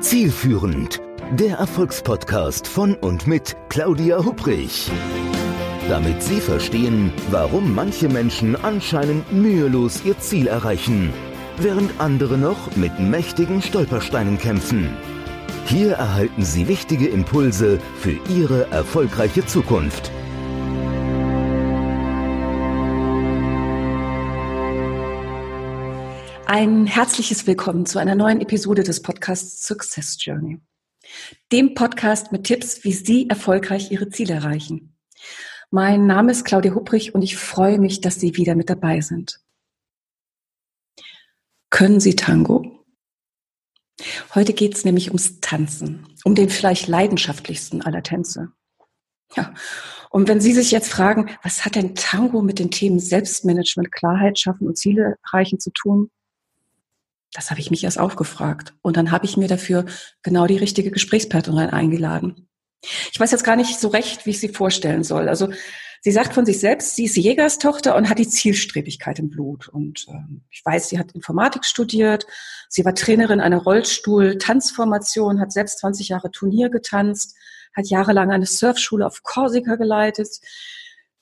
Zielführend, der Erfolgspodcast von und mit Claudia Hubrich. Damit Sie verstehen, warum manche Menschen anscheinend mühelos ihr Ziel erreichen, während andere noch mit mächtigen Stolpersteinen kämpfen. Hier erhalten Sie wichtige Impulse für Ihre erfolgreiche Zukunft. Ein herzliches Willkommen zu einer neuen Episode des Podcasts Success Journey. Dem Podcast mit Tipps, wie Sie erfolgreich Ihre Ziele erreichen. Mein Name ist Claudia Hupprich und ich freue mich, dass Sie wieder mit dabei sind. Können Sie Tango? Heute geht es nämlich ums Tanzen, um den vielleicht leidenschaftlichsten aller Tänze. Ja, und wenn Sie sich jetzt fragen, was hat denn Tango mit den Themen Selbstmanagement, Klarheit schaffen und Ziele erreichen zu tun? Das habe ich mich erst aufgefragt. Und dann habe ich mir dafür genau die richtige Gesprächspartnerin eingeladen. Ich weiß jetzt gar nicht so recht, wie ich sie vorstellen soll. Also sie sagt von sich selbst, sie ist Jägerstochter und hat die Zielstrebigkeit im Blut. Und ähm, ich weiß, sie hat Informatik studiert, sie war Trainerin einer Rollstuhl-Tanzformation, hat selbst 20 Jahre Turnier getanzt, hat jahrelang eine Surfschule auf Korsika geleitet,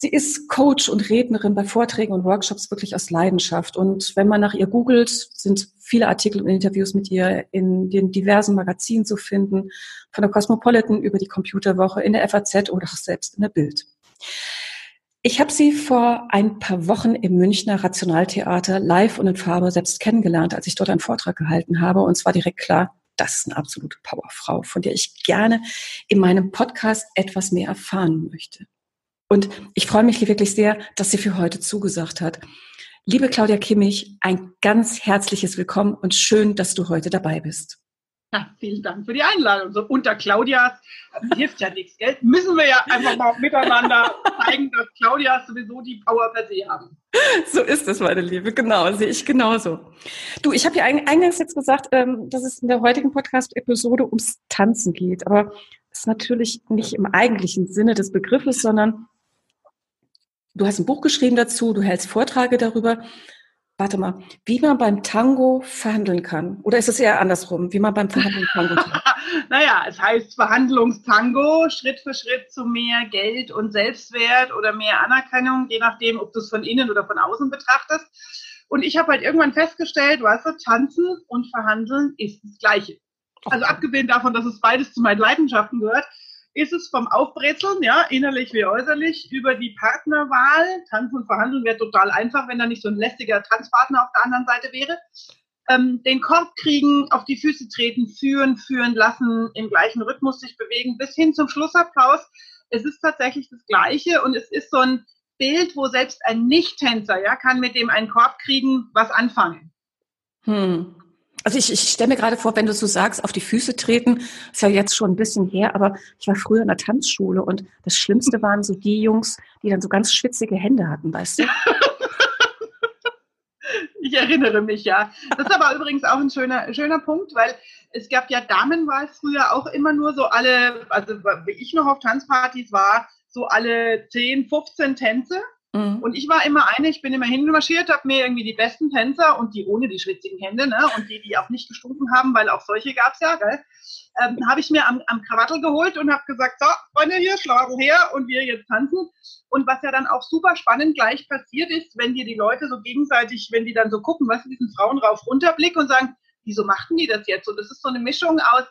Sie ist Coach und Rednerin bei Vorträgen und Workshops wirklich aus Leidenschaft. Und wenn man nach ihr googelt, sind viele Artikel und Interviews mit ihr in den diversen Magazinen zu finden, von der Cosmopolitan über die Computerwoche, in der FAZ oder auch selbst in der Bild. Ich habe sie vor ein paar Wochen im Münchner Rationaltheater live und in Farbe selbst kennengelernt, als ich dort einen Vortrag gehalten habe. Und zwar direkt klar, das ist eine absolute Powerfrau, von der ich gerne in meinem Podcast etwas mehr erfahren möchte. Und ich freue mich wirklich sehr, dass sie für heute zugesagt hat. Liebe Claudia Kimmich, ein ganz herzliches Willkommen und schön, dass du heute dabei bist. Ja, vielen Dank für die Einladung. So unter Claudias hilft ja nichts, gell? Müssen wir ja einfach mal miteinander zeigen, dass Claudias sowieso die Power per se haben. So ist es, meine Liebe. Genau, sehe ich genauso. Du, ich habe ja eingangs jetzt gesagt, ähm, dass es in der heutigen Podcast-Episode ums Tanzen geht. Aber das ist natürlich nicht im eigentlichen Sinne des Begriffes, sondern du hast ein Buch geschrieben dazu, du hältst Vorträge darüber. Warte mal, wie man beim Tango verhandeln kann. Oder ist es eher andersrum, wie man beim Verhandeln Tango kann? naja, es heißt Verhandlungstango, Schritt für Schritt zu mehr Geld und Selbstwert oder mehr Anerkennung, je nachdem, ob du es von innen oder von außen betrachtest. Und ich habe halt irgendwann festgestellt, weißt du, tanzen und verhandeln ist das Gleiche. Also abgesehen davon, dass es beides zu meinen Leidenschaften gehört, ist es vom Aufbrezeln, ja, innerlich wie äußerlich, über die Partnerwahl. Tanzen und Verhandeln wäre total einfach, wenn da nicht so ein lästiger Tanzpartner auf der anderen Seite wäre. Ähm, den Korb kriegen, auf die Füße treten, führen, führen lassen, im gleichen Rhythmus sich bewegen, bis hin zum Schlussapplaus. Es ist tatsächlich das Gleiche und es ist so ein Bild, wo selbst ein Nicht-Tänzer, ja, kann mit dem einen Korb kriegen, was anfangen. Hm. Also ich, ich stelle mir gerade vor, wenn du so sagst, auf die Füße treten, ist ja jetzt schon ein bisschen her, aber ich war früher in der Tanzschule und das Schlimmste waren so die Jungs, die dann so ganz schwitzige Hände hatten, weißt du? ich erinnere mich, ja. Das ist aber übrigens auch ein schöner, schöner Punkt, weil es gab ja Damenwahl früher auch immer nur so alle, also wie ich noch auf Tanzpartys war, so alle 10, 15 Tänze. Mhm. Und ich war immer eine, ich bin immer hinmarschiert, habe mir irgendwie die besten Tänzer und die ohne die schwitzigen Hände, ne, und die, die auch nicht gestunken haben, weil auch solche gab's ja, gell, ähm, habe ich mir am, am Krawattel geholt und habe gesagt, so, Freunde hier, schlagen her und wir jetzt tanzen. Und was ja dann auch super spannend gleich passiert ist, wenn dir die Leute so gegenseitig, wenn die dann so gucken, was diesen Frauen rauf runterblick und sagen, wieso machten die das jetzt? Und das ist so eine Mischung aus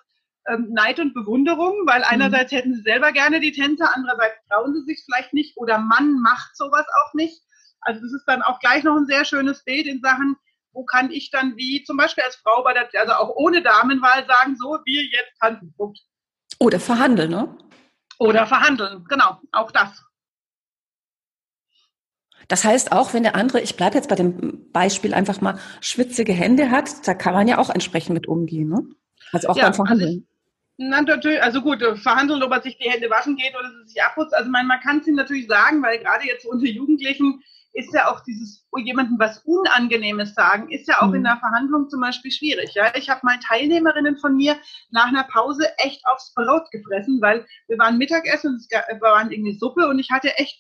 ähm, Neid und Bewunderung, weil mhm. einerseits hätten sie selber gerne die Tänzer, andererseits trauen sie sich vielleicht nicht oder Mann macht sowas auch nicht. Also das ist dann auch gleich noch ein sehr schönes Bild in Sachen, wo kann ich dann wie zum Beispiel als Frau bei der, also auch ohne Damenwahl sagen, so, wir jetzt tanzen. Punkt. Oder verhandeln, ne? Oder verhandeln, genau, auch das. Das heißt, auch wenn der andere, ich bleibe jetzt bei dem Beispiel einfach mal, schwitzige Hände hat, da kann man ja auch entsprechend mit umgehen, ne? Also auch ja, beim Verhandeln. Na, natürlich, also gut, äh, verhandeln, ob er sich die Hände waschen geht oder sich abputzt. Also man, man kann es ihm natürlich sagen, weil gerade jetzt unter Jugendlichen ist ja auch dieses oh, jemandem was Unangenehmes sagen, ist ja auch mhm. in der Verhandlung zum Beispiel schwierig. Ja? Ich habe mal Teilnehmerinnen von mir nach einer Pause echt aufs Brot gefressen, weil wir waren Mittagessen und es waren irgendwie Suppe und ich hatte echt,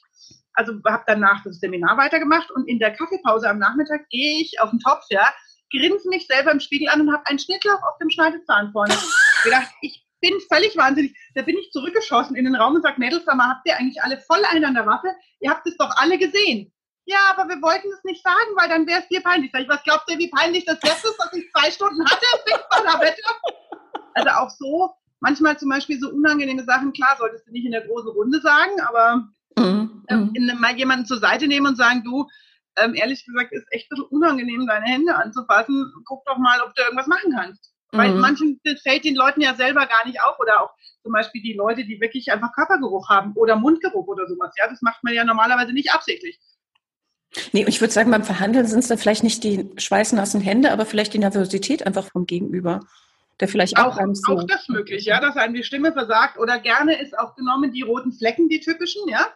also habe danach das Seminar weitergemacht und in der Kaffeepause am Nachmittag gehe ich auf den Topf, ja, grinse mich selber im Spiegel an und habe einen Schnittlauch auf dem Schneidezahn vorne. gedacht, ich bin völlig wahnsinnig. Da bin ich zurückgeschossen in den Raum und sage, Mädels, sag mal, habt ihr eigentlich alle voll einen an der Waffe? Ihr habt es doch alle gesehen. Ja, aber wir wollten es nicht sagen, weil dann wäre es dir peinlich. Sag ich, was glaubt ihr, wie peinlich das jetzt ist, dass ich zwei Stunden hatte? Also auch so, manchmal zum Beispiel so unangenehme Sachen, klar, solltest du nicht in der großen Runde sagen, aber mhm. ähm, mhm. mal jemanden zur Seite nehmen und sagen, du, ähm, ehrlich gesagt, ist echt ein bisschen unangenehm, deine Hände anzufassen. Guck doch mal, ob du irgendwas machen kannst. Mhm. Weil manchen das fällt den Leuten ja selber gar nicht auf oder auch zum Beispiel die Leute, die wirklich einfach Körpergeruch haben oder Mundgeruch oder sowas. Ja, das macht man ja normalerweise nicht absichtlich. Nee, und ich würde sagen, beim Verhandeln sind es dann vielleicht nicht die schweißnassen Hände, aber vielleicht die Nervosität einfach vom Gegenüber. Der vielleicht auch, auch, so auch das möglich, ja, dass einem die Stimme versagt oder gerne ist auch genommen die roten Flecken, die typischen, ja.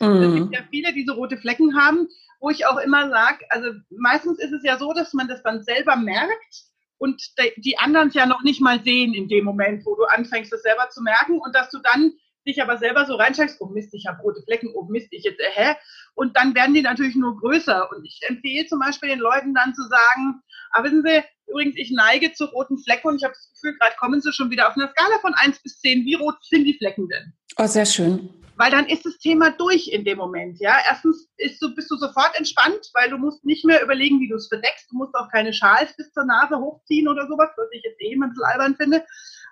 Mm. Es gibt ja viele, die so rote Flecken haben, wo ich auch immer sage, also meistens ist es ja so, dass man das dann selber merkt und die anderen es ja noch nicht mal sehen in dem Moment, wo du anfängst, das selber zu merken und dass du dann dich aber selber so reinsteigst, oh Mist, ich habe rote Flecken, oh Mist, ich jetzt, äh, hä? Und dann werden die natürlich nur größer. Und ich empfehle zum Beispiel den Leuten dann zu sagen, aber wissen Sie, übrigens, ich neige zu roten Flecken und ich habe das Gefühl, gerade kommen Sie schon wieder auf einer Skala von 1 bis 10. Wie rot sind die Flecken denn? Oh, sehr schön weil dann ist das Thema durch in dem Moment. Ja, erstens du, bist du sofort entspannt, weil du musst nicht mehr überlegen, wie du es verdeckst. Du musst auch keine Schals bis zur Nase hochziehen oder sowas, was ich jetzt eh ein bisschen albern finde.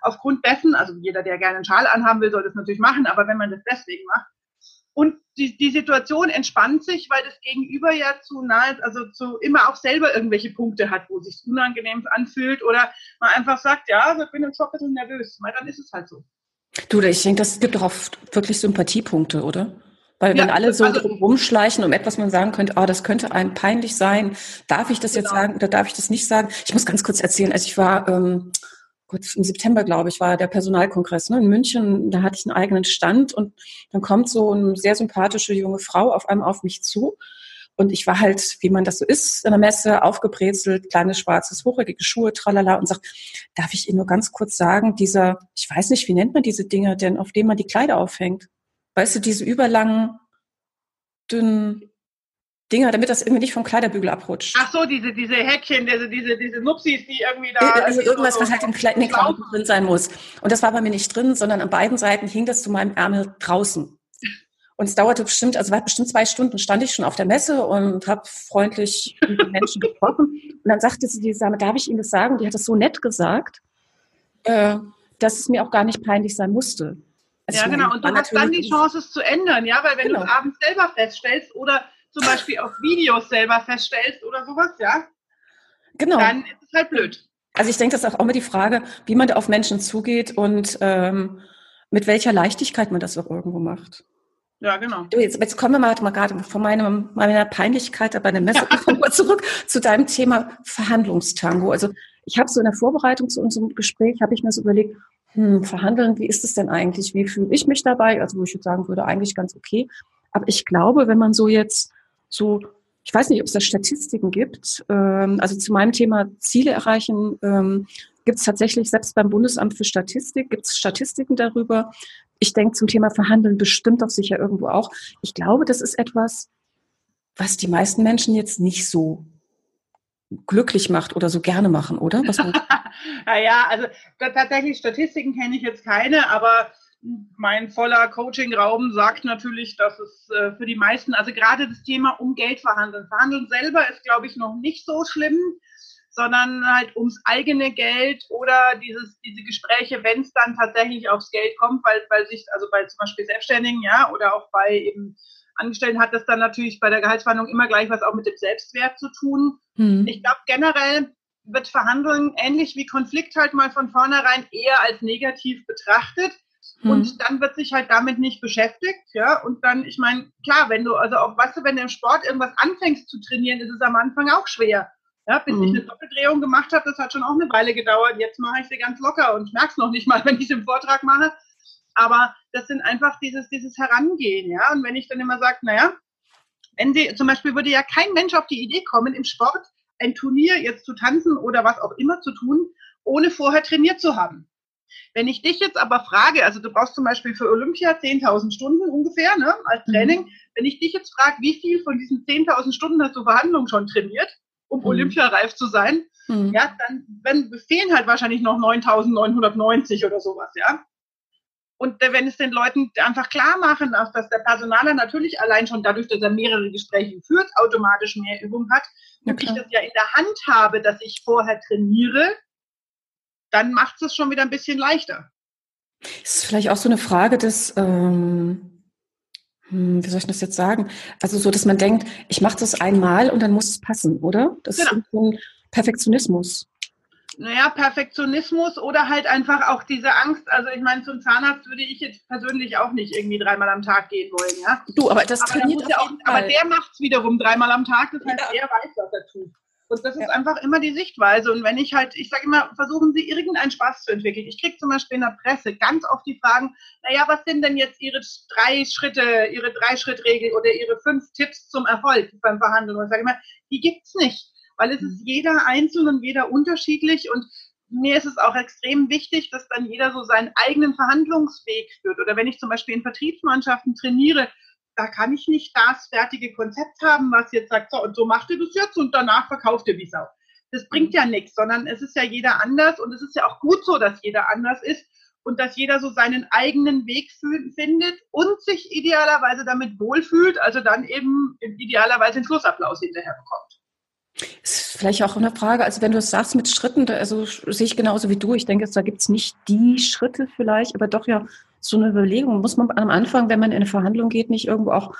Aufgrund dessen, also jeder, der gerne einen Schal anhaben will, soll das natürlich machen, aber wenn man das deswegen macht. Und die, die Situation entspannt sich, weil das Gegenüber ja zu nahe, also zu immer auch selber irgendwelche Punkte hat, wo es sich unangenehm anfühlt oder man einfach sagt, ja, ich bin jetzt schon ein bisschen nervös. Weil dann ist es halt so. Du, ich denke, das gibt doch oft wirklich Sympathiepunkte, oder? Weil wenn ja, alle so also, rumschleichen um etwas, man sagen könnte, ah, oh, das könnte einem peinlich sein, darf ich das genau. jetzt sagen oder darf ich das nicht sagen? Ich muss ganz kurz erzählen, als ich war, ähm, kurz im September, glaube ich, war der Personalkongress ne, in München, da hatte ich einen eigenen Stand und dann kommt so eine sehr sympathische junge Frau auf einmal auf mich zu und ich war halt, wie man das so ist, in der Messe, aufgebrezelt, kleines schwarzes, hochreckige Schuhe, tralala, und sagt, darf ich Ihnen nur ganz kurz sagen, dieser, ich weiß nicht, wie nennt man diese Dinger denn, auf denen man die Kleider aufhängt? Weißt du, diese überlangen, dünnen Dinger, damit das irgendwie nicht vom Kleiderbügel abrutscht. Ach so, diese, diese Häkchen, diese, diese, diese Nupsis, die irgendwie da. Äh, also irgendwas, so was halt im Kleid in den Klamotten drin sein muss. Und das war bei mir nicht drin, sondern an beiden Seiten hing das zu meinem Ärmel draußen. Und es dauerte bestimmt, also war bestimmt zwei Stunden stand ich schon auf der Messe und habe freundlich mit den Menschen gesprochen. Und dann sagte sie die Dame, darf ich Ihnen das sagen? Die hat das so nett gesagt, äh, dass es mir auch gar nicht peinlich sein musste. Also ja, genau. Und du hast dann die Chance, es zu ändern, ja, weil wenn genau. du es abends selber feststellst oder zum Beispiel auf Videos selber feststellst oder sowas, ja, genau. dann ist es halt blöd. Also ich denke, das ist auch immer die Frage, wie man da auf Menschen zugeht und ähm, mit welcher Leichtigkeit man das auch irgendwo macht. Ja, genau. Du, jetzt, jetzt kommen wir mal, mal gerade von meinem, meiner Peinlichkeit bei der Messe ja. zurück zu deinem Thema Verhandlungstango. Also ich habe so in der Vorbereitung zu unserem Gespräch, habe ich mir so überlegt, hm, verhandeln, wie ist es denn eigentlich? Wie fühle ich mich dabei? Also wo ich jetzt sagen würde, eigentlich ganz okay. Aber ich glaube, wenn man so jetzt so, ich weiß nicht, ob es da Statistiken gibt, ähm, also zu meinem Thema Ziele erreichen, ähm, gibt es tatsächlich, selbst beim Bundesamt für Statistik, gibt es Statistiken darüber, ich denke zum Thema Verhandeln bestimmt doch sicher irgendwo auch. Ich glaube, das ist etwas, was die meisten Menschen jetzt nicht so glücklich macht oder so gerne machen, oder? Was naja, also tatsächlich Statistiken kenne ich jetzt keine, aber mein voller Coaching-Raum sagt natürlich, dass es äh, für die meisten, also gerade das Thema um Geld verhandeln. Verhandeln selber ist, glaube ich, noch nicht so schlimm sondern halt ums eigene Geld oder dieses, diese Gespräche, wenn es dann tatsächlich aufs Geld kommt, weil, weil sich, also bei zum Beispiel Selbstständigen, ja, oder auch bei eben Angestellten hat das dann natürlich bei der Gehaltsverhandlung immer gleich was auch mit dem Selbstwert zu tun. Mhm. Ich glaube, generell wird Verhandeln ähnlich wie Konflikt halt mal von vornherein eher als negativ betrachtet. Mhm. Und dann wird sich halt damit nicht beschäftigt, ja. Und dann, ich meine, klar, wenn du, also auch, weißt du, wenn du im Sport irgendwas anfängst zu trainieren, ist es am Anfang auch schwer. Ja, bis mhm. ich eine Doppeldrehung gemacht habe, das hat schon auch eine Weile gedauert. Jetzt mache ich sie ganz locker und merke es noch nicht mal, wenn ich es im Vortrag mache. Aber das sind einfach dieses, dieses Herangehen, ja. Und wenn ich dann immer sage, naja, wenn sie, zum Beispiel würde ja kein Mensch auf die Idee kommen, im Sport ein Turnier jetzt zu tanzen oder was auch immer zu tun, ohne vorher trainiert zu haben. Wenn ich dich jetzt aber frage, also du brauchst zum Beispiel für Olympia 10.000 Stunden ungefähr ne, als mhm. Training. Mhm. Wenn ich dich jetzt frage, wie viel von diesen 10.000 Stunden hast du Verhandlungen schon trainiert, um mhm. olympiareif zu sein, mhm. ja, dann wenn, fehlen halt wahrscheinlich noch 9.990 oder sowas, ja. Und wenn es den Leuten einfach klar machen, dass der Personaler natürlich allein schon dadurch, dass er mehrere Gespräche führt, automatisch mehr Übung hat und ich das ja in der Hand habe, dass ich vorher trainiere, dann macht es schon wieder ein bisschen leichter. Das ist vielleicht auch so eine Frage des, ähm, hm, wie soll ich das jetzt sagen? Also so, dass man denkt, ich mache das einmal und dann muss es passen, oder? Das genau. ist so ein Perfektionismus. Naja, Perfektionismus oder halt einfach auch diese Angst. Also ich meine, zum Zahnarzt würde ich jetzt persönlich auch nicht irgendwie dreimal am Tag gehen wollen. Ja? Du, aber das aber trainiert ja auch, Aber der macht es wiederum dreimal am Tag, das heißt, ja. er weiß, was er tut. Und das ist ja. einfach immer die Sichtweise. Und wenn ich halt, ich sage immer, versuchen Sie irgendeinen Spaß zu entwickeln. Ich kriege zum Beispiel in der Presse ganz oft die Fragen, naja, was sind denn jetzt Ihre drei Schritte, Ihre Drei-Schritt-Regel oder Ihre fünf Tipps zum Erfolg beim Verhandeln? Und ich sage immer, die gibt's nicht weil es ist mhm. jeder einzeln und jeder unterschiedlich und mir ist es auch extrem wichtig, dass dann jeder so seinen eigenen Verhandlungsweg führt. Oder wenn ich zum Beispiel in Vertriebsmannschaften trainiere, da kann ich nicht das fertige Konzept haben, was jetzt sagt, so und so macht ihr das jetzt und danach verkauft ihr wie Sau. Das bringt ja nichts, sondern es ist ja jeder anders und es ist ja auch gut so, dass jeder anders ist und dass jeder so seinen eigenen Weg findet und sich idealerweise damit wohlfühlt, also dann eben idealerweise den Schlussapplaus hinterher bekommt. Ist vielleicht auch eine Frage, also wenn du es sagst mit Schritten, also sehe ich genauso wie du. Ich denke, da gibt es nicht die Schritte vielleicht, aber doch ja so eine Überlegung. Muss man am Anfang, wenn man in eine Verhandlung geht, nicht irgendwo auch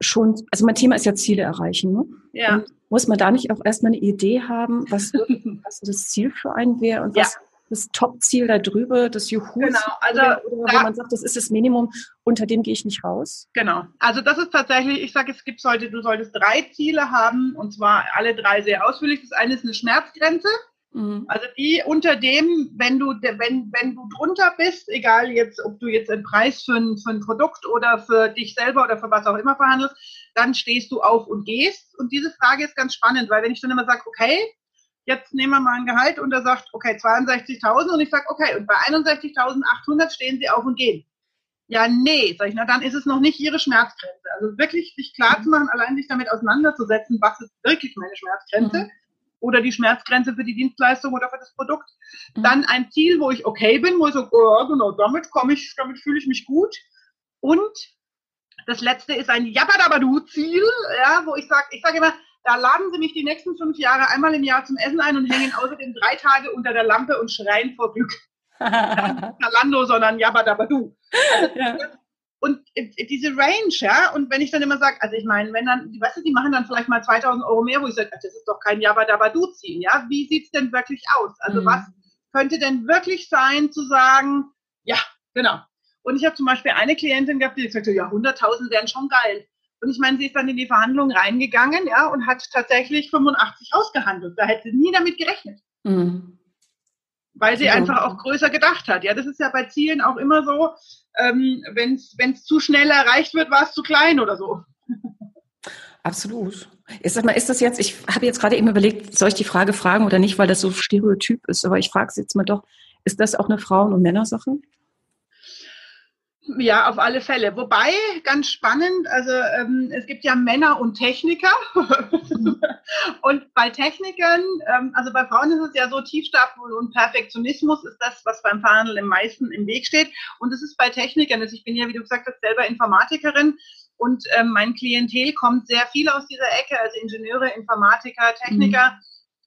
schon, also mein Thema ist ja Ziele erreichen. Ne? Ja. Und muss man da nicht auch erstmal eine Idee haben, was, was das Ziel für einen wäre und was, ja das Top-Ziel da drüber, das Juhu, genau, also oder, da, wo man sagt, das ist das Minimum, unter dem gehe ich nicht raus? Genau, also das ist tatsächlich, ich sage, es gibt sollte, du solltest drei Ziele haben und zwar alle drei sehr ausführlich. Das eine ist eine Schmerzgrenze, mhm. also die unter dem, wenn du, wenn, wenn du drunter bist, egal jetzt, ob du jetzt einen Preis für ein, für ein Produkt oder für dich selber oder für was auch immer verhandelst, dann stehst du auf und gehst. Und diese Frage ist ganz spannend, weil wenn ich dann immer sage, okay, jetzt nehmen wir mal ein Gehalt und er sagt, okay, 62.000 und ich sage, okay, und bei 61.800 stehen Sie auf und gehen. Ja, nee, sag ich, na dann ist es noch nicht Ihre Schmerzgrenze. Also wirklich sich klar zu machen, allein sich damit auseinanderzusetzen, was ist wirklich meine Schmerzgrenze mhm. oder die Schmerzgrenze für die Dienstleistung oder für das Produkt. Mhm. Dann ein Ziel, wo ich okay bin, wo ich so, oh, genau, damit komme ich, damit fühle ich mich gut. Und das letzte ist ein Jabadabadu-Ziel, ja, wo ich sage, ich sage immer, da laden sie mich die nächsten fünf Jahre einmal im Jahr zum Essen ein und hängen außerdem drei Tage unter der Lampe und schreien vor Glück. Zalando, sondern Jabadabadu. Also, ja. Und diese Range, ja, und wenn ich dann immer sage, also ich meine, wenn dann, weißt du, die machen dann vielleicht mal 2000 Euro mehr, wo ich sage, das ist doch kein Jabadabadu-Ziel, ja, wie sieht's denn wirklich aus? Also mhm. was könnte denn wirklich sein, zu sagen, ja, genau. Und ich habe zum Beispiel eine Klientin gehabt, die gesagt hat, ja, 100.000 wären schon geil. Und ich meine, sie ist dann in die Verhandlungen reingegangen, ja, und hat tatsächlich 85 ausgehandelt. Da hätte sie nie damit gerechnet. Mhm. Weil sie ja. einfach auch größer gedacht hat. Ja, das ist ja bei Zielen auch immer so, ähm, wenn es zu schnell erreicht wird, war es zu klein oder so. Absolut. Ist, sag mal, ist das jetzt, ich habe jetzt gerade eben überlegt, soll ich die Frage fragen oder nicht, weil das so stereotyp ist, aber ich frage es jetzt mal doch, ist das auch eine Frauen- und Männersache? Ja, auf alle Fälle. Wobei, ganz spannend, also ähm, es gibt ja Männer und Techniker. und bei Technikern, ähm, also bei Frauen ist es ja so, Tiefstapel und Perfektionismus ist das, was beim Verhandeln im meisten im Weg steht. Und es ist bei Technikern, also ich bin ja, wie du gesagt hast, selber Informatikerin. Und ähm, mein Klientel kommt sehr viel aus dieser Ecke, also Ingenieure, Informatiker, Techniker.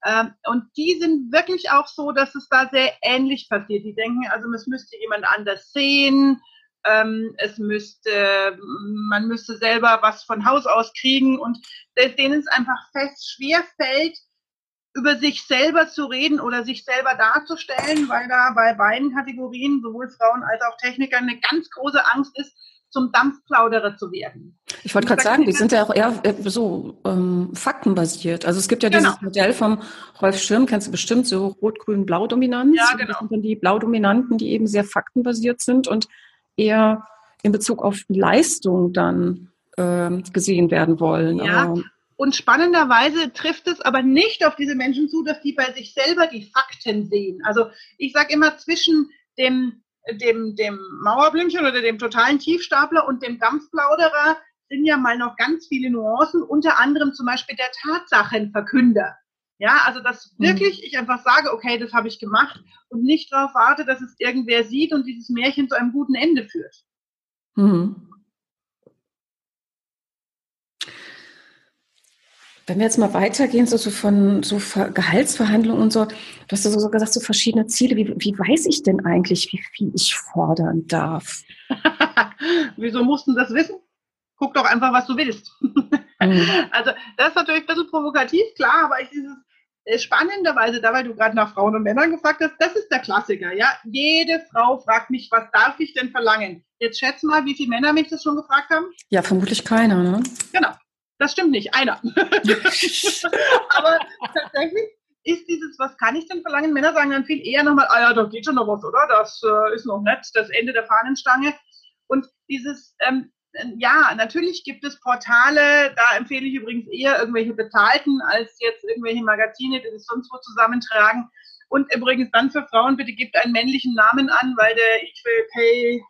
Mhm. Ähm, und die sind wirklich auch so, dass es da sehr ähnlich passiert. Die denken, also es müsste jemand anders sehen ähm, es müsste, man müsste selber was von Haus aus kriegen und denen es einfach fest schwer fällt, über sich selber zu reden oder sich selber darzustellen, weil da bei beiden Kategorien, sowohl Frauen als auch Techniker, eine ganz große Angst ist, zum Dampfplauderer zu werden. Ich wollte gerade sagen, die sind ja auch eher so ähm, faktenbasiert. Also es gibt ja genau. dieses Modell vom Rolf Schirm, kennst du bestimmt, so Rot-Grün-Blau-Dominanz. Ja, genau. Das sind dann die Blau-Dominanten, die eben sehr faktenbasiert sind und eher in Bezug auf Leistung dann äh, gesehen werden wollen. Ja. Aber, und spannenderweise trifft es aber nicht auf diese Menschen zu, dass die bei sich selber die Fakten sehen. Also ich sage immer zwischen dem, dem, dem Mauerblümchen oder dem totalen Tiefstapler und dem Dampfplauderer sind ja mal noch ganz viele Nuancen, unter anderem zum Beispiel der Tatsachenverkünder. Ja, also dass mhm. wirklich ich einfach sage, okay, das habe ich gemacht und nicht darauf warte, dass es irgendwer sieht und dieses Märchen zu einem guten Ende führt. Mhm. Wenn wir jetzt mal weitergehen, so, so von so Gehaltsverhandlungen und so, du hast ja so gesagt, so verschiedene Ziele. Wie, wie weiß ich denn eigentlich, wie viel ich fordern darf? Wieso mussten das wissen? Guck doch einfach, was du willst. Mhm. Also das ist natürlich ein bisschen provokativ, klar, aber ich dieses spannenderweise, da weil du gerade nach Frauen und Männern gefragt hast, das ist der Klassiker. Ja, jede Frau fragt mich, was darf ich denn verlangen? Jetzt schätze mal, wie viele Männer mich das schon gefragt haben. Ja, vermutlich keiner. Ne? Genau. Das stimmt nicht, einer. Aber tatsächlich ist dieses, was kann ich denn verlangen? Männer sagen dann viel eher nochmal, ah ja, da geht schon noch was, oder? Das äh, ist noch nett, das Ende der Fahnenstange. Und dieses, ähm, ja, natürlich gibt es Portale, da empfehle ich übrigens eher irgendwelche bezahlten als jetzt irgendwelche Magazine, die sich sonst wo zusammentragen. Und übrigens dann für Frauen bitte gebt einen männlichen Namen an, weil der Equal Pay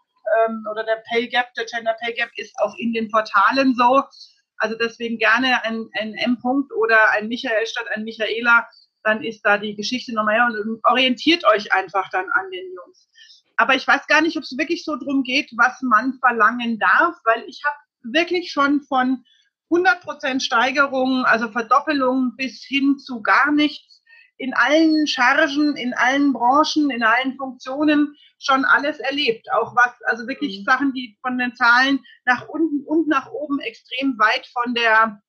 ähm, oder der Pay Gap, der Gender Pay Gap ist auch in den Portalen so. Also deswegen gerne ein, ein M-Punkt oder ein Michael statt ein Michaela, dann ist da die Geschichte nochmal her und orientiert euch einfach dann an den Jungs. Aber ich weiß gar nicht, ob es wirklich so drum geht, was man verlangen darf, weil ich habe wirklich schon von 100% Steigerung, also Verdoppelung bis hin zu gar nichts in allen Chargen, in allen Branchen, in allen Funktionen schon alles erlebt. Auch was, also wirklich mhm. Sachen, die von den Zahlen nach unten und nach oben extrem weit von der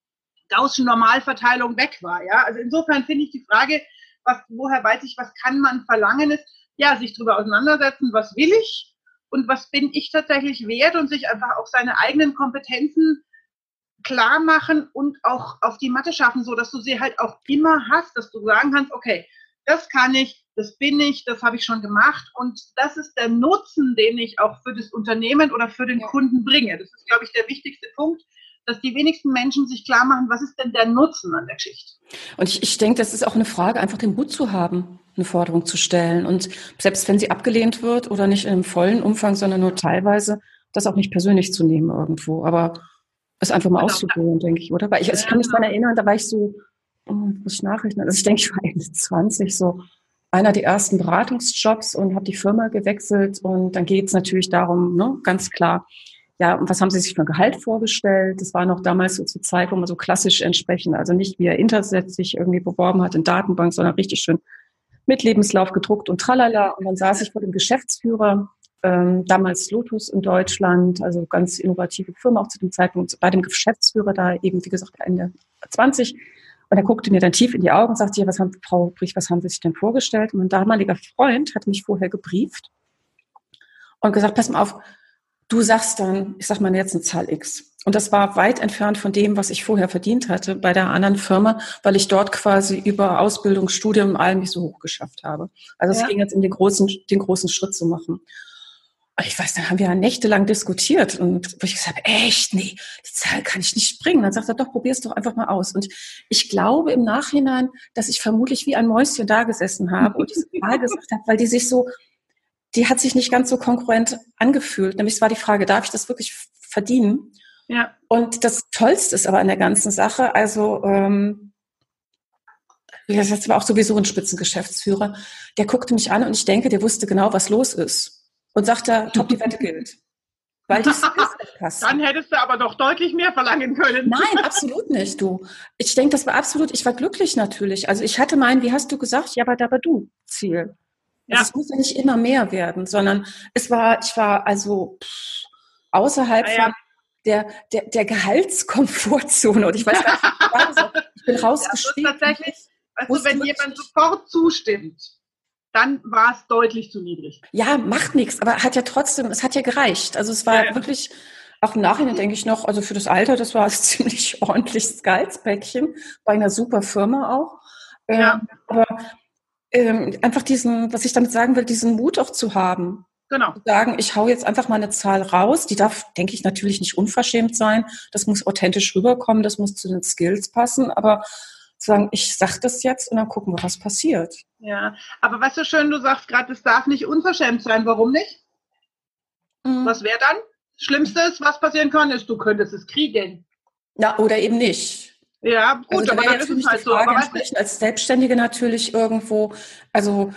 Gaußschen Normalverteilung weg war. Ja, also insofern finde ich die Frage, was, woher weiß ich, was kann man verlangen, ist, ja, sich darüber auseinandersetzen, was will ich und was bin ich tatsächlich wert und sich einfach auch seine eigenen Kompetenzen klar machen und auch auf die Matte schaffen, so dass du sie halt auch immer hast, dass du sagen kannst, okay, das kann ich, das bin ich, das habe ich schon gemacht und das ist der Nutzen, den ich auch für das Unternehmen oder für den. Kunden bringe. Das ist, glaube ich, der wichtigste Punkt, dass die wenigsten Menschen sich klar machen, was ist denn der Nutzen an der Geschichte. Und ich, ich denke, das ist auch eine Frage, einfach den Mut zu haben, eine Forderung zu stellen. Und selbst wenn sie abgelehnt wird oder nicht in einem vollen Umfang, sondern nur teilweise, das auch nicht persönlich zu nehmen irgendwo. Aber es einfach mal genau. auszuprobieren, denke ich, oder? Weil ich, also ich kann mich daran erinnern, da war ich so, oh, muss ich nachrechnen, also ich denke, ich war Ende 20, so einer der ersten Beratungsjobs und habe die Firma gewechselt und dann geht es natürlich darum, ne, ganz klar, ja, und was haben Sie sich für ein Gehalt vorgestellt? Das war noch damals so zur Zeit, wo man so klassisch entsprechend, also nicht wie er Internet sich irgendwie beworben hat in Datenbank, sondern richtig schön mit Lebenslauf gedruckt und tralala. Und dann saß ich vor dem Geschäftsführer, ähm, damals Lotus in Deutschland, also ganz innovative Firma auch zu dem Zeitpunkt, bei dem Geschäftsführer da eben, wie gesagt, Ende 20 und er guckte mir dann tief in die Augen und sagte, ja, was haben, Frau Brich, was haben Sie sich denn vorgestellt? Und mein damaliger Freund hat mich vorher gebrieft und gesagt, pass mal auf, du sagst dann, ich sag mal jetzt eine Zahl X. Und das war weit entfernt von dem, was ich vorher verdient hatte bei der anderen Firma, weil ich dort quasi über Ausbildung, Studium und allem nicht so hoch geschafft habe. Also es ja. ging jetzt in den großen, den großen Schritt zu machen ich weiß, dann haben wir ja nächtelang diskutiert und wo ich gesagt habe, echt, nee, die Zahl kann ich nicht bringen. Dann sagt er, doch, probier es doch einfach mal aus. Und ich glaube im Nachhinein, dass ich vermutlich wie ein Mäuschen da gesessen habe und diese Zahl gesagt habe, weil die sich so, die hat sich nicht ganz so konkurrent angefühlt. Nämlich es war die Frage, darf ich das wirklich verdienen? Ja. Und das Tollste ist aber an der ganzen Sache, also ähm, das war auch sowieso ein Spitzengeschäftsführer, der guckte mich an und ich denke, der wusste genau, was los ist und sagte, top, die Wette gilt. Weil die passt. Dann hättest du aber doch deutlich mehr verlangen können. Nein, absolut nicht, du. Ich denke, das war absolut, ich war glücklich natürlich. Also ich hatte mein, wie hast du gesagt, ja, aber da war du Ziel. Ja. Also es muss ja nicht immer mehr werden, sondern es war, ich war also pff, außerhalb ja, ja. von der, der, der Gehaltskomfortzone. Und ich weiß gar nicht, ich bin rausgeschrieben. Ja, tatsächlich, also wenn jemand sofort zustimmt, dann war es deutlich zu niedrig. Ja, macht nichts, aber hat ja trotzdem, es hat ja gereicht. Also es war ja, wirklich, auch im Nachhinein denke ich noch, also für das Alter, das war ein ziemlich ordentliches Gehaltspäckchen, bei einer super Firma auch. Ja. Ähm, aber ähm, einfach diesen, was ich damit sagen will, diesen Mut auch zu haben. Genau. Zu sagen, ich hau jetzt einfach mal eine Zahl raus, die darf, denke ich, natürlich nicht unverschämt sein. Das muss authentisch rüberkommen, das muss zu den Skills passen, aber sagen, ich sag das jetzt und dann gucken wir, was passiert. Ja, aber was so schön, du sagst gerade, es darf nicht unverschämt sein. Warum nicht? Mhm. Was wäre dann? Schlimmstes, was passieren kann, ist, du könntest es kriegen. Ja, oder eben nicht. Ja, gut, also, aber dann ist es halt so. Aber als Selbstständige natürlich irgendwo, also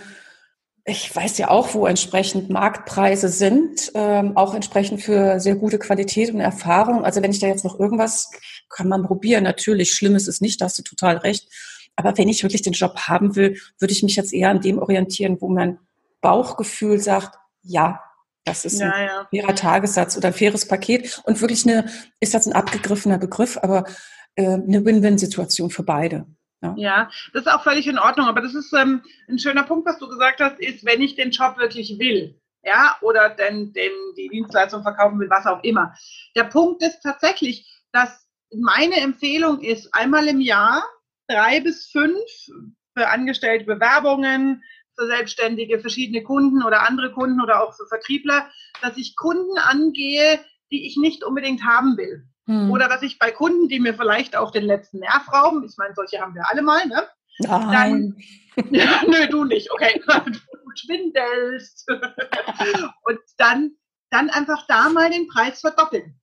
ich weiß ja auch, wo entsprechend Marktpreise sind, ähm, auch entsprechend für sehr gute Qualität und Erfahrung. Also wenn ich da jetzt noch irgendwas, kann man probieren. Natürlich, schlimm ist es nicht, da hast du total recht. Aber wenn ich wirklich den Job haben will, würde ich mich jetzt eher an dem orientieren, wo mein Bauchgefühl sagt, ja, das ist ja, ein ja. fairer Tagessatz oder ein faires Paket und wirklich eine, ist das ein abgegriffener Begriff, aber äh, eine Win-Win-Situation für beide. Ja. ja. das ist auch völlig in Ordnung. Aber das ist ähm, ein schöner Punkt, was du gesagt hast, ist, wenn ich den Job wirklich will, ja, oder denn, denn die Dienstleistung verkaufen will, was auch immer. Der Punkt ist tatsächlich, dass meine Empfehlung ist, einmal im Jahr drei bis fünf für angestellte Bewerbungen, für Selbstständige, verschiedene Kunden oder andere Kunden oder auch für Vertriebler, dass ich Kunden angehe, die ich nicht unbedingt haben will. Hm. Oder dass ich bei Kunden, die mir vielleicht auch den letzten Nerv rauben, ich meine, solche haben wir alle mal, ne? Nein. Dann, ja, nö, du nicht, okay. Du schwindelst. Und dann, dann einfach da mal den Preis verdoppeln.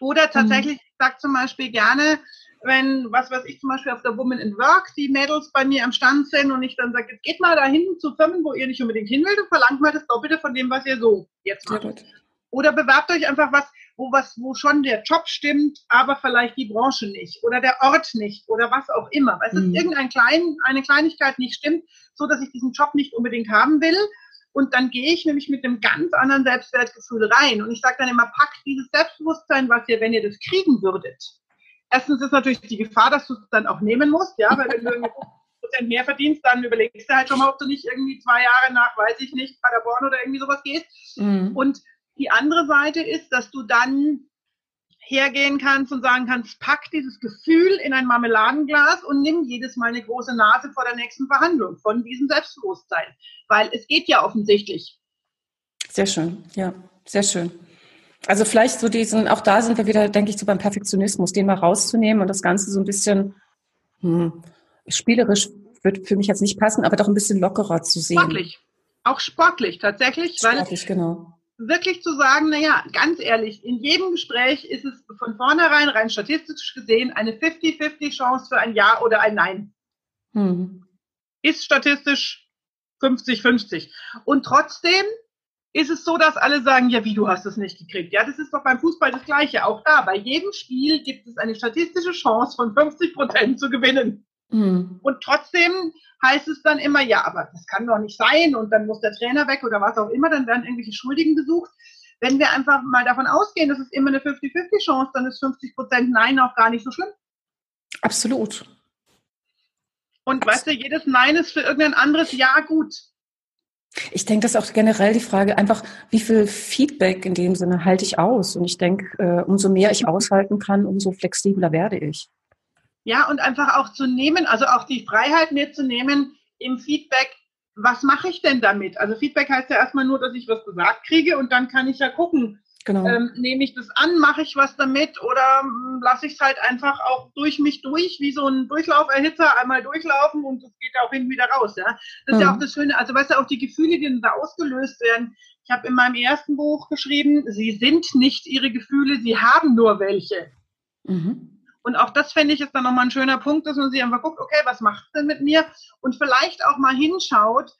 Oder tatsächlich, hm. ich sag zum Beispiel gerne, wenn, was weiß ich, zum Beispiel auf der Woman in Work, die Mädels bei mir am Stand sind und ich dann sage, jetzt geht mal dahin zu Firmen, wo ihr nicht unbedingt hin wollt und verlangt mal das Doppelte von dem, was ihr so jetzt macht. Oder bewerbt euch einfach was, wo was, wo schon der Job stimmt, aber vielleicht die Branche nicht oder der Ort nicht oder was auch immer. Weil es mhm. ist irgendein klein, eine Kleinigkeit nicht stimmt, so dass ich diesen Job nicht unbedingt haben will. Und dann gehe ich nämlich mit einem ganz anderen Selbstwertgefühl rein. Und ich sage dann immer, packt dieses Selbstbewusstsein, was ihr, wenn ihr das kriegen würdet. Erstens ist natürlich die Gefahr, dass du es dann auch nehmen musst, ja, weil wenn du Prozent mehr verdienst, dann überlegst du halt schon mal, ob du nicht irgendwie zwei Jahre nach, weiß ich nicht, Paderborn oder irgendwie sowas gehst. Mhm. Und die andere Seite ist, dass du dann hergehen kannst und sagen kannst, pack dieses Gefühl in ein Marmeladenglas und nimm jedes Mal eine große Nase vor der nächsten Verhandlung von diesem Selbstbewusstsein. Weil es geht ja offensichtlich. Sehr schön, ja, sehr schön. Also vielleicht so diesen, auch da sind wir wieder, denke ich, so beim Perfektionismus, den mal rauszunehmen und das Ganze so ein bisschen hm, spielerisch wird für mich jetzt nicht passen, aber doch ein bisschen lockerer zu sehen. Sportlich. Auch sportlich, tatsächlich. Sportlich, weil genau wirklich zu sagen, naja, ganz ehrlich, in jedem Gespräch ist es von vornherein rein statistisch gesehen eine 50-50 Chance für ein Ja oder ein Nein. Hm. Ist statistisch 50-50. Und trotzdem ist es so, dass alle sagen, ja, wie du hast es nicht gekriegt. Ja, das ist doch beim Fußball das Gleiche. Auch da, bei jedem Spiel gibt es eine statistische Chance von 50 Prozent zu gewinnen. Mhm. Und trotzdem heißt es dann immer, ja, aber das kann doch nicht sein und dann muss der Trainer weg oder was auch immer, dann werden irgendwelche Schuldigen gesucht. Wenn wir einfach mal davon ausgehen, dass es immer eine 50-50 Chance, dann ist 50 Prozent Nein auch gar nicht so schlimm. Absolut. Und Absolut. weißt du, jedes Nein ist für irgendein anderes Ja gut. Ich denke, das ist auch generell die Frage, einfach, wie viel Feedback in dem Sinne halte ich aus? Und ich denke, äh, umso mehr ich aushalten kann, umso flexibler werde ich. Ja, und einfach auch zu nehmen, also auch die Freiheit mir zu nehmen im Feedback, was mache ich denn damit? Also Feedback heißt ja erstmal nur, dass ich was gesagt kriege und dann kann ich ja gucken, genau. ähm, nehme ich das an, mache ich was damit oder ähm, lasse ich es halt einfach auch durch mich durch, wie so ein Durchlauferhitzer einmal durchlaufen und es geht auch hinten wieder raus. Ja? Das mhm. ist ja auch das Schöne, also weißt du, auch die Gefühle, die da ausgelöst werden. Ich habe in meinem ersten Buch geschrieben, sie sind nicht ihre Gefühle, sie haben nur welche. Mhm. Und auch das fände ich ist dann nochmal ein schöner Punkt, dass man sich einfach guckt, okay, was macht es denn mit mir? Und vielleicht auch mal hinschaut,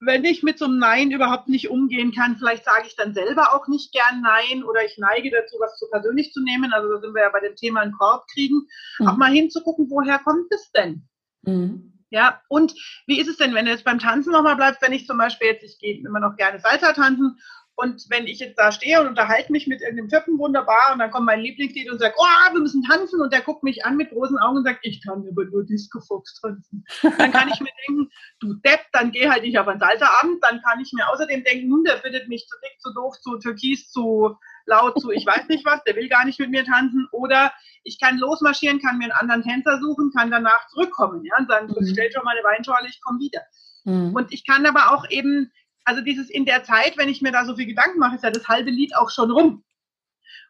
wenn ich mit so einem Nein überhaupt nicht umgehen kann, vielleicht sage ich dann selber auch nicht gern Nein oder ich neige dazu, was zu persönlich zu nehmen. Also da sind wir ja bei dem Thema einen Korb kriegen. Mhm. Auch mal hinzugucken, woher kommt es denn? Mhm. Ja, und wie ist es denn, wenn du jetzt beim Tanzen nochmal bleibst, wenn ich zum Beispiel jetzt, ich gehe immer noch gerne Salsa tanzen und wenn ich jetzt da stehe und unterhalte mich mit irgendeinem Typen wunderbar und dann kommt mein Lieblingslied und sagt, oh, wir müssen tanzen und der guckt mich an mit großen Augen und sagt, ich kann aber nur Disco Fox tanzen. Dann kann ich mir denken, du Depp, dann geh halt nicht auf einen Salterabend. Dann kann ich mir außerdem denken, hm, der findet mich zu dick, zu doof, zu türkis, zu laut, zu ich weiß nicht was, der will gar nicht mit mir tanzen. Oder ich kann losmarschieren, kann mir einen anderen Tänzer suchen, kann danach zurückkommen ja, und sagen, mhm. stell schon mal eine Weinschorle, ich komme wieder. Mhm. Und ich kann aber auch eben also dieses in der Zeit, wenn ich mir da so viel Gedanken mache, ist ja das halbe Lied auch schon rum.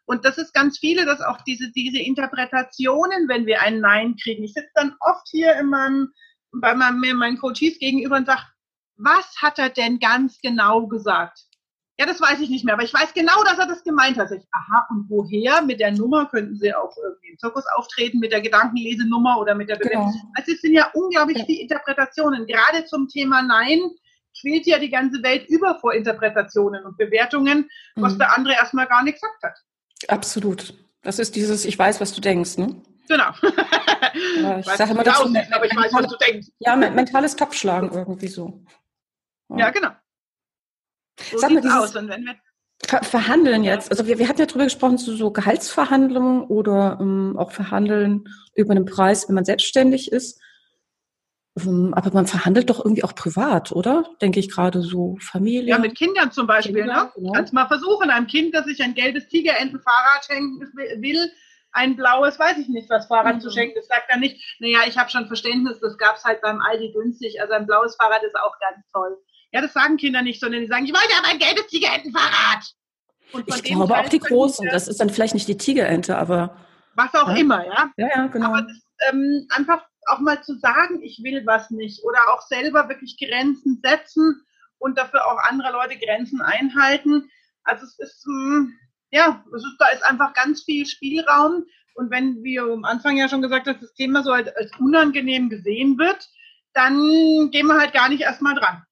Und das ist ganz viele, dass auch diese, diese Interpretationen, wenn wir ein Nein kriegen. Ich sitze dann oft hier in meinem, bei meinem, meinen Coaches gegenüber und sage, was hat er denn ganz genau gesagt? Ja, das weiß ich nicht mehr, aber ich weiß genau, dass er das gemeint hat. Ich, aha, und woher? Mit der Nummer könnten Sie auch irgendwie im Zirkus auftreten, mit der Gedankenlesenummer oder mit der Bewertung. Genau. Also es sind ja unglaublich ja. viele Interpretationen. Gerade zum Thema Nein quält ja die ganze Welt über vor Interpretationen und Bewertungen, was mhm. der andere erstmal gar nicht gesagt hat. Absolut. Das ist dieses, ich weiß, was du denkst, ne? Genau. Ja, ich sage immer dazu, nicht, aber ich weiß, was du denkst. Ja, mentales Topfschlagen irgendwie so. Ja, ja genau. So Sag mal, dieses aus. Und wenn wir Ver Verhandeln jetzt. Also wir, wir hatten ja drüber gesprochen, so, so Gehaltsverhandlungen oder ähm, auch Verhandeln über einen Preis, wenn man selbstständig ist. Ähm, aber man verhandelt doch irgendwie auch privat, oder? Denke ich gerade so Familie. Ja, mit Kindern zum Beispiel. Kinder, ne? Genau. Kannst mal versuchen, einem Kind, das sich ein gelbes Tigerentenfahrrad schenken will, ein blaues, weiß ich nicht, was Fahrrad mhm. zu schenken. Das sagt er nicht, naja, ich habe schon Verständnis, das gab es halt beim Aldi günstig. Also ein blaues Fahrrad ist auch ganz toll. Ja, das sagen Kinder nicht, sondern die sagen, ich wollte aber ein gelbes Tigerentenfahrrad. Ich glaube auch die Großen, das ist dann vielleicht nicht die Tigerente, aber. Was auch ja. immer, ja. Ja, ja, genau. Aber das, ähm, einfach auch mal zu sagen, ich will was nicht oder auch selber wirklich Grenzen setzen und dafür auch andere Leute Grenzen einhalten. Also es ist, hm, ja, es ist, da ist einfach ganz viel Spielraum. Und wenn, wie am Anfang ja schon gesagt hast, das Thema so als, als unangenehm gesehen wird, dann gehen wir halt gar nicht erstmal dran.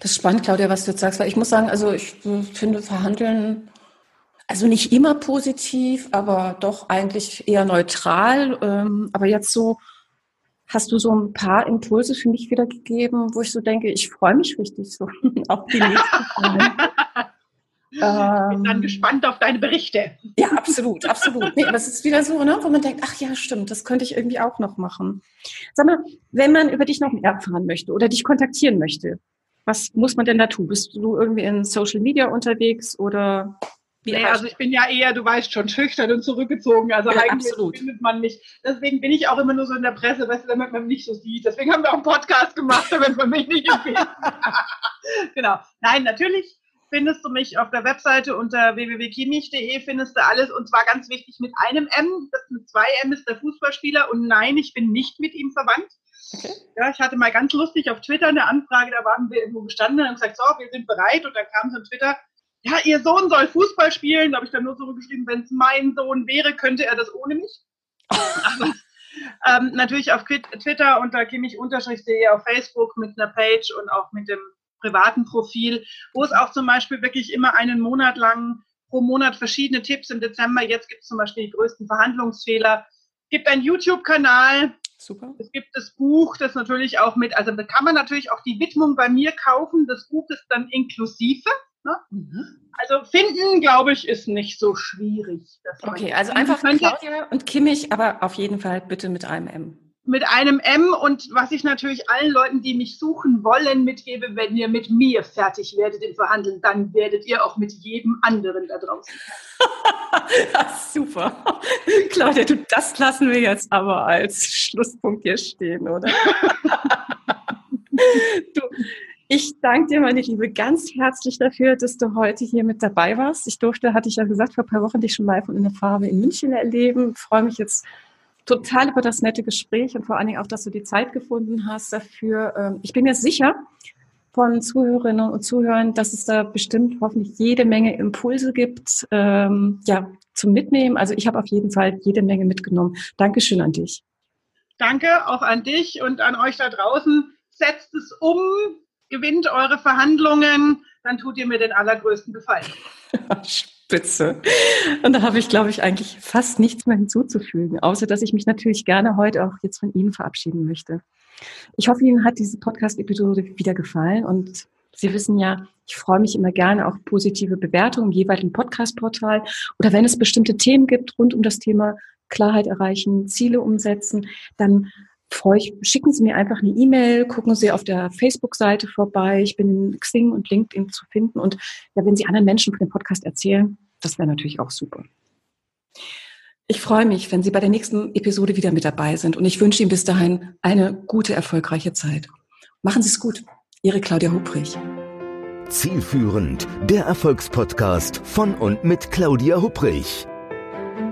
Das ist spannend, Claudia, was du jetzt sagst, weil ich muss sagen, also ich finde Verhandeln, also nicht immer positiv, aber doch eigentlich eher neutral. Ähm, aber jetzt so, hast du so ein paar Impulse für mich wiedergegeben, wo ich so denke, ich freue mich richtig so auf die nächsten Ich bin dann ähm, gespannt auf deine Berichte. Ja, absolut, absolut. Nee, aber es ist wieder so, ne, wo man denkt, ach ja, stimmt, das könnte ich irgendwie auch noch machen. Sag mal, wenn man über dich noch mehr erfahren möchte oder dich kontaktieren möchte, was muss man denn da tun? Bist du irgendwie in Social Media unterwegs oder wie nee, also ich bin ja eher, du weißt schon, schüchtern und zurückgezogen. Also ja, eigentlich absolut. findet man mich. Deswegen bin ich auch immer nur so in der Presse, weißt du, damit man mich nicht so sieht. Deswegen haben wir auch einen Podcast gemacht, damit man mich nicht empfiehlt. genau. Nein, natürlich findest du mich auf der Webseite unter www.kimmich.de findest du alles und zwar ganz wichtig mit einem M. Das mit zwei M ist der Fußballspieler und nein, ich bin nicht mit ihm verwandt. Okay. Ja, ich hatte mal ganz lustig auf Twitter eine Anfrage, da waren wir irgendwo gestanden und haben gesagt, so, wir sind bereit. Und dann kam so ein Twitter, ja, ihr Sohn soll Fußball spielen. Da habe ich dann nur so geschrieben, wenn es mein Sohn wäre, könnte er das ohne mich. Aber, ähm, natürlich auf Twitter unter kimmich-de, auf Facebook mit einer Page und auch mit dem privaten Profil, wo es auch zum Beispiel wirklich immer einen Monat lang pro Monat verschiedene Tipps im Dezember. Jetzt gibt es zum Beispiel die größten Verhandlungsfehler. Es gibt einen YouTube-Kanal, Super. Es gibt das Buch, das natürlich auch mit, also da kann man natürlich auch die Widmung bei mir kaufen. Das Buch ist dann inklusive. Ne? Mhm. Also finden, glaube ich, ist nicht so schwierig. Okay, also einfach Claudia und Kimmich, aber auf jeden Fall bitte mit einem M mit einem M und was ich natürlich allen Leuten, die mich suchen wollen, mitgebe, wenn ihr mit mir fertig werdet im Verhandeln, dann werdet ihr auch mit jedem anderen da draußen. Super. Claudia, du, das lassen wir jetzt aber als Schlusspunkt hier stehen, oder? du, ich danke dir, meine Liebe, ganz herzlich dafür, dass du heute hier mit dabei warst. Ich durfte, hatte ich ja gesagt, vor ein paar Wochen dich schon live und in der Farbe in München erleben. Ich freue mich jetzt total über das nette Gespräch und vor allen Dingen auch, dass du die Zeit gefunden hast dafür. Ähm, ich bin mir sicher von Zuhörerinnen und Zuhörern, dass es da bestimmt hoffentlich jede Menge Impulse gibt, ähm, ja, zum Mitnehmen. Also ich habe auf jeden Fall jede Menge mitgenommen. Dankeschön an dich. Danke auch an dich und an euch da draußen. Setzt es um, gewinnt eure Verhandlungen, dann tut ihr mir den allergrößten Gefallen. Spitze. Und da habe ich, glaube ich, eigentlich fast nichts mehr hinzuzufügen, außer dass ich mich natürlich gerne heute auch jetzt von Ihnen verabschieden möchte. Ich hoffe, Ihnen hat diese Podcast-Episode wieder gefallen und Sie wissen ja, ich freue mich immer gerne auf positive Bewertungen im Podcast-Portal oder wenn es bestimmte Themen gibt rund um das Thema Klarheit erreichen, Ziele umsetzen, dann freue ich, schicken Sie mir einfach eine E-Mail, gucken Sie auf der Facebook-Seite vorbei. Ich bin Xing und LinkedIn zu finden. Und ja, wenn Sie anderen Menschen von dem Podcast erzählen, das wäre natürlich auch super. Ich freue mich, wenn Sie bei der nächsten Episode wieder mit dabei sind und ich wünsche Ihnen bis dahin eine gute, erfolgreiche Zeit. Machen Sie es gut. Ihre Claudia Hubrich. Zielführend, der Erfolgspodcast von und mit Claudia Hubrich.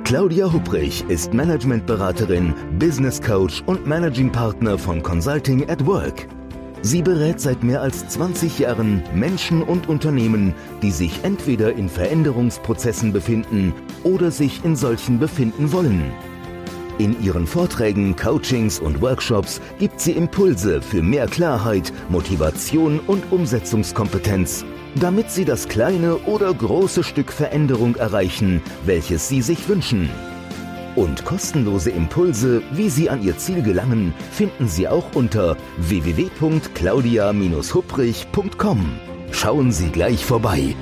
Claudia Hubrich ist Managementberaterin, Business Coach und Managing Partner von Consulting at Work. Sie berät seit mehr als 20 Jahren Menschen und Unternehmen, die sich entweder in Veränderungsprozessen befinden oder sich in solchen befinden wollen. In ihren Vorträgen, Coachings und Workshops gibt sie Impulse für mehr Klarheit, Motivation und Umsetzungskompetenz, damit sie das kleine oder große Stück Veränderung erreichen, welches sie sich wünschen. Und kostenlose Impulse, wie Sie an Ihr Ziel gelangen, finden Sie auch unter www.claudia-hupprich.com. Schauen Sie gleich vorbei